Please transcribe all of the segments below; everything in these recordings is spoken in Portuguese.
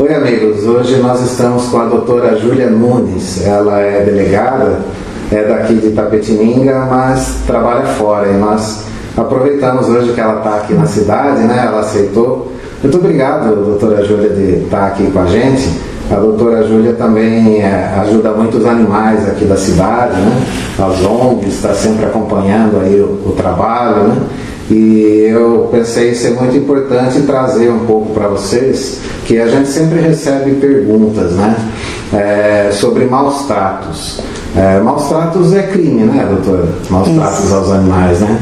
Oi, amigos. Hoje nós estamos com a doutora Júlia Nunes. Ela é delegada, é daqui de Tapetininga, mas trabalha fora. E nós aproveitamos hoje que ela está aqui na cidade, né? Ela aceitou. Muito obrigado, doutora Júlia, de estar aqui com a gente. A doutora Júlia também é, ajuda muitos animais aqui da cidade, né? As ONGs, está sempre acompanhando aí o, o trabalho, né? E eu pensei ser muito importante trazer um pouco para vocês que a gente sempre recebe perguntas né, é, sobre maus tratos. É, maus tratos é crime, né, doutora? Maus Isso. tratos aos animais, né?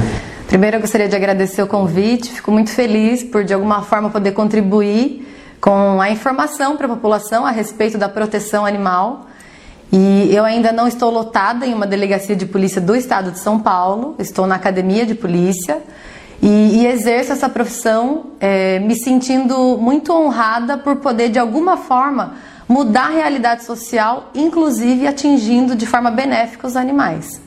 Primeiro eu gostaria de agradecer o convite, fico muito feliz por de alguma forma poder contribuir com a informação para a população a respeito da proteção animal. E eu ainda não estou lotada em uma delegacia de polícia do estado de São Paulo, estou na academia de polícia. E, e exerço essa profissão é, me sentindo muito honrada por poder, de alguma forma, mudar a realidade social, inclusive atingindo de forma benéfica os animais.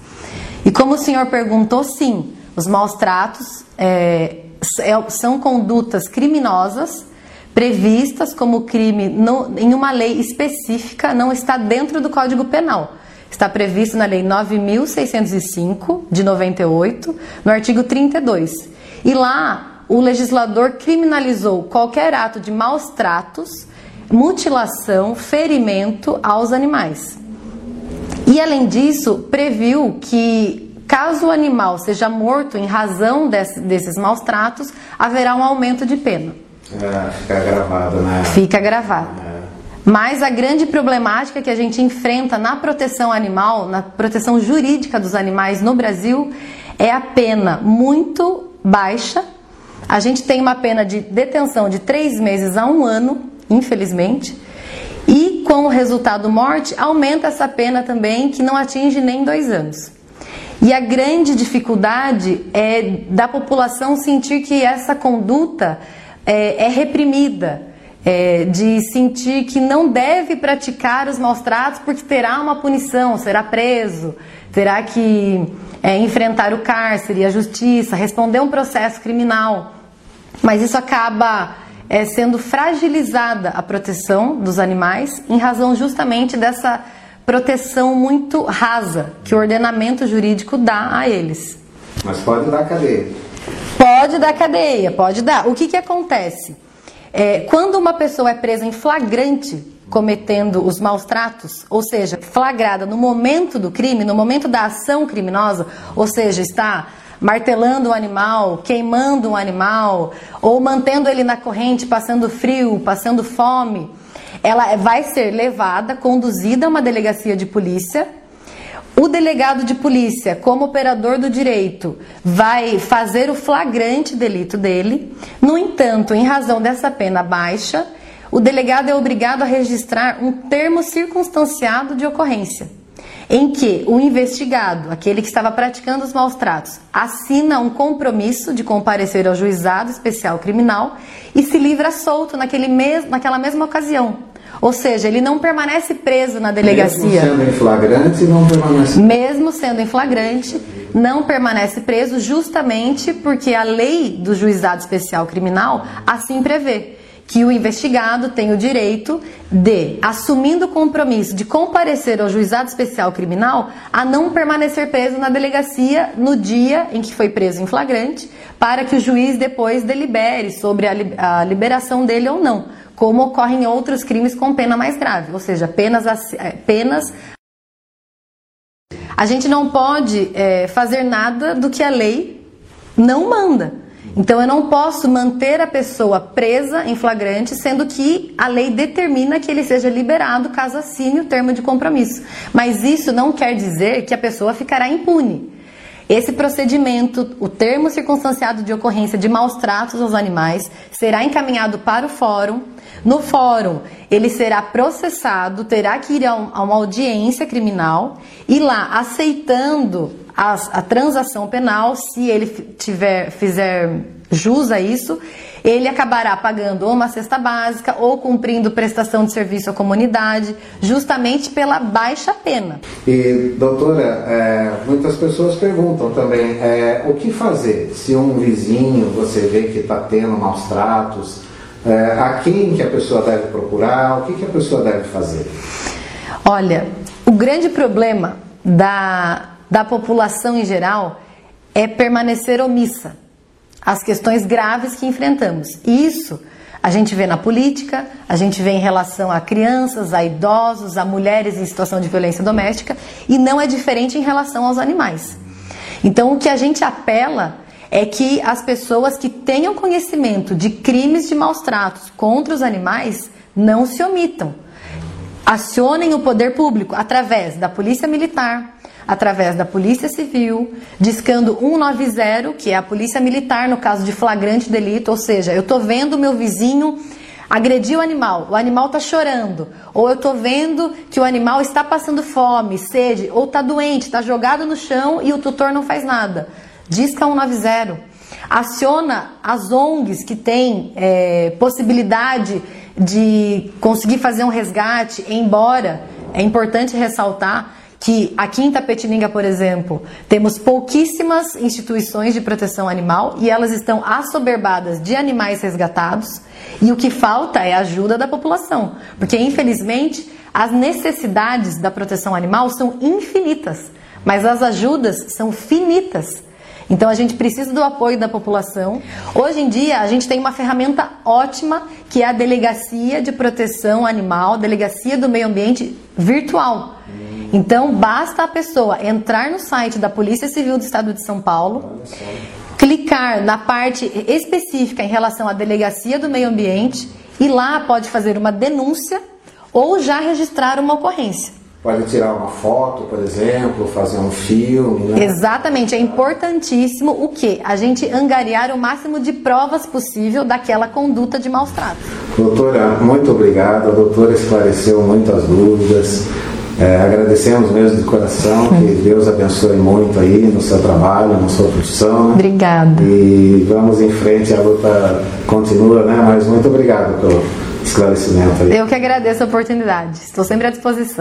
E como o senhor perguntou, sim, os maus tratos é, é são condutas criminosas previstas como crime no, em uma lei específica, não está dentro do Código Penal. Está previsto na Lei 9.605 de 98, no artigo 32. E lá o legislador criminalizou qualquer ato de maus tratos, mutilação, ferimento aos animais. E além disso, previu que caso o animal seja morto em razão desse, desses maus tratos, haverá um aumento de pena. É, fica gravado, né? Fica gravado. É. Mas a grande problemática que a gente enfrenta na proteção animal, na proteção jurídica dos animais no Brasil, é a pena muito baixa. A gente tem uma pena de detenção de três meses a um ano, infelizmente. E com o resultado morte, aumenta essa pena também, que não atinge nem dois anos. E a grande dificuldade é da população sentir que essa conduta é, é reprimida, é, de sentir que não deve praticar os maus tratos porque terá uma punição, será preso, terá que é, enfrentar o cárcere, a justiça, responder um processo criminal. Mas isso acaba é, sendo fragilizada a proteção dos animais em razão justamente dessa proteção muito rasa que o ordenamento jurídico dá a eles. Mas pode dar cadeia. Pode dar cadeia, pode dar. O que, que acontece? É, quando uma pessoa é presa em flagrante cometendo os maus tratos, ou seja, flagrada no momento do crime, no momento da ação criminosa, ou seja, está martelando um animal, queimando um animal, ou mantendo ele na corrente, passando frio, passando fome, ela vai ser levada, conduzida a uma delegacia de polícia. O delegado de polícia, como operador do direito, vai fazer o flagrante delito dele. No entanto, em razão dessa pena baixa, o delegado é obrigado a registrar um termo circunstanciado de ocorrência, em que o investigado, aquele que estava praticando os maus tratos, assina um compromisso de comparecer ao juizado especial criminal e se livra solto naquele mes naquela mesma ocasião. Ou seja, ele não permanece preso na delegacia. Mesmo sendo em flagrante, não permanece. Mesmo sendo em flagrante, não permanece preso, justamente porque a lei do juizado especial criminal assim prevê que o investigado tem o direito de, assumindo o compromisso de comparecer ao juizado especial criminal, a não permanecer preso na delegacia no dia em que foi preso em flagrante, para que o juiz depois delibere sobre a liberação dele ou não, como ocorre em outros crimes com pena mais grave, ou seja, penas, é, penas a gente não pode é, fazer nada do que a lei não manda. Então eu não posso manter a pessoa presa em flagrante, sendo que a lei determina que ele seja liberado caso assine o termo de compromisso. Mas isso não quer dizer que a pessoa ficará impune. Esse procedimento, o termo circunstanciado de ocorrência de maus tratos aos animais, será encaminhado para o fórum. No fórum, ele será processado, terá que ir a uma audiência criminal e lá, aceitando a, a transação penal, se ele tiver, fizer jus a isso, ele acabará pagando ou uma cesta básica ou cumprindo prestação de serviço à comunidade, justamente pela baixa pena. E, doutora, é, muitas pessoas perguntam também é, o que fazer se um vizinho você vê que está tendo maus tratos, é, a quem que a pessoa deve procurar, o que, que a pessoa deve fazer? Olha, o grande problema da, da população em geral é permanecer omissa às questões graves que enfrentamos. E isso a gente vê na política, a gente vê em relação a crianças, a idosos, a mulheres em situação de violência doméstica e não é diferente em relação aos animais. Então, o que a gente apela é que as pessoas que tenham conhecimento de crimes de maus tratos contra os animais não se omitam. Acionem o poder público através da Polícia Militar, através da Polícia Civil, discando 190, que é a Polícia Militar no caso de flagrante delito, ou seja, eu estou vendo meu vizinho agredir o animal, o animal está chorando, ou eu estou vendo que o animal está passando fome, sede, ou está doente, está jogado no chão e o tutor não faz nada. Disca 190. Aciona as ONGs que têm é, possibilidade de conseguir fazer um resgate, embora é importante ressaltar que aqui em Tapetininga, por exemplo, temos pouquíssimas instituições de proteção animal e elas estão assoberbadas de animais resgatados e o que falta é ajuda da população, porque infelizmente as necessidades da proteção animal são infinitas, mas as ajudas são finitas. Então a gente precisa do apoio da população. Hoje em dia a gente tem uma ferramenta ótima que é a Delegacia de Proteção Animal, Delegacia do Meio Ambiente virtual. Então, basta a pessoa entrar no site da Polícia Civil do Estado de São Paulo, clicar na parte específica em relação à Delegacia do Meio Ambiente e lá pode fazer uma denúncia ou já registrar uma ocorrência. Pode tirar uma foto, por exemplo, fazer um filme. Né? Exatamente, é importantíssimo o que? A gente angariar o máximo de provas possível daquela conduta de maus tratos. Doutora, muito obrigado. A doutora esclareceu muitas dúvidas. É, agradecemos mesmo de coração, que Deus abençoe muito aí no seu trabalho, na sua profissão. Obrigada. E vamos em frente, a luta continua, né? Mas muito obrigado pelo esclarecimento aí. Eu que agradeço a oportunidade. Estou sempre à disposição.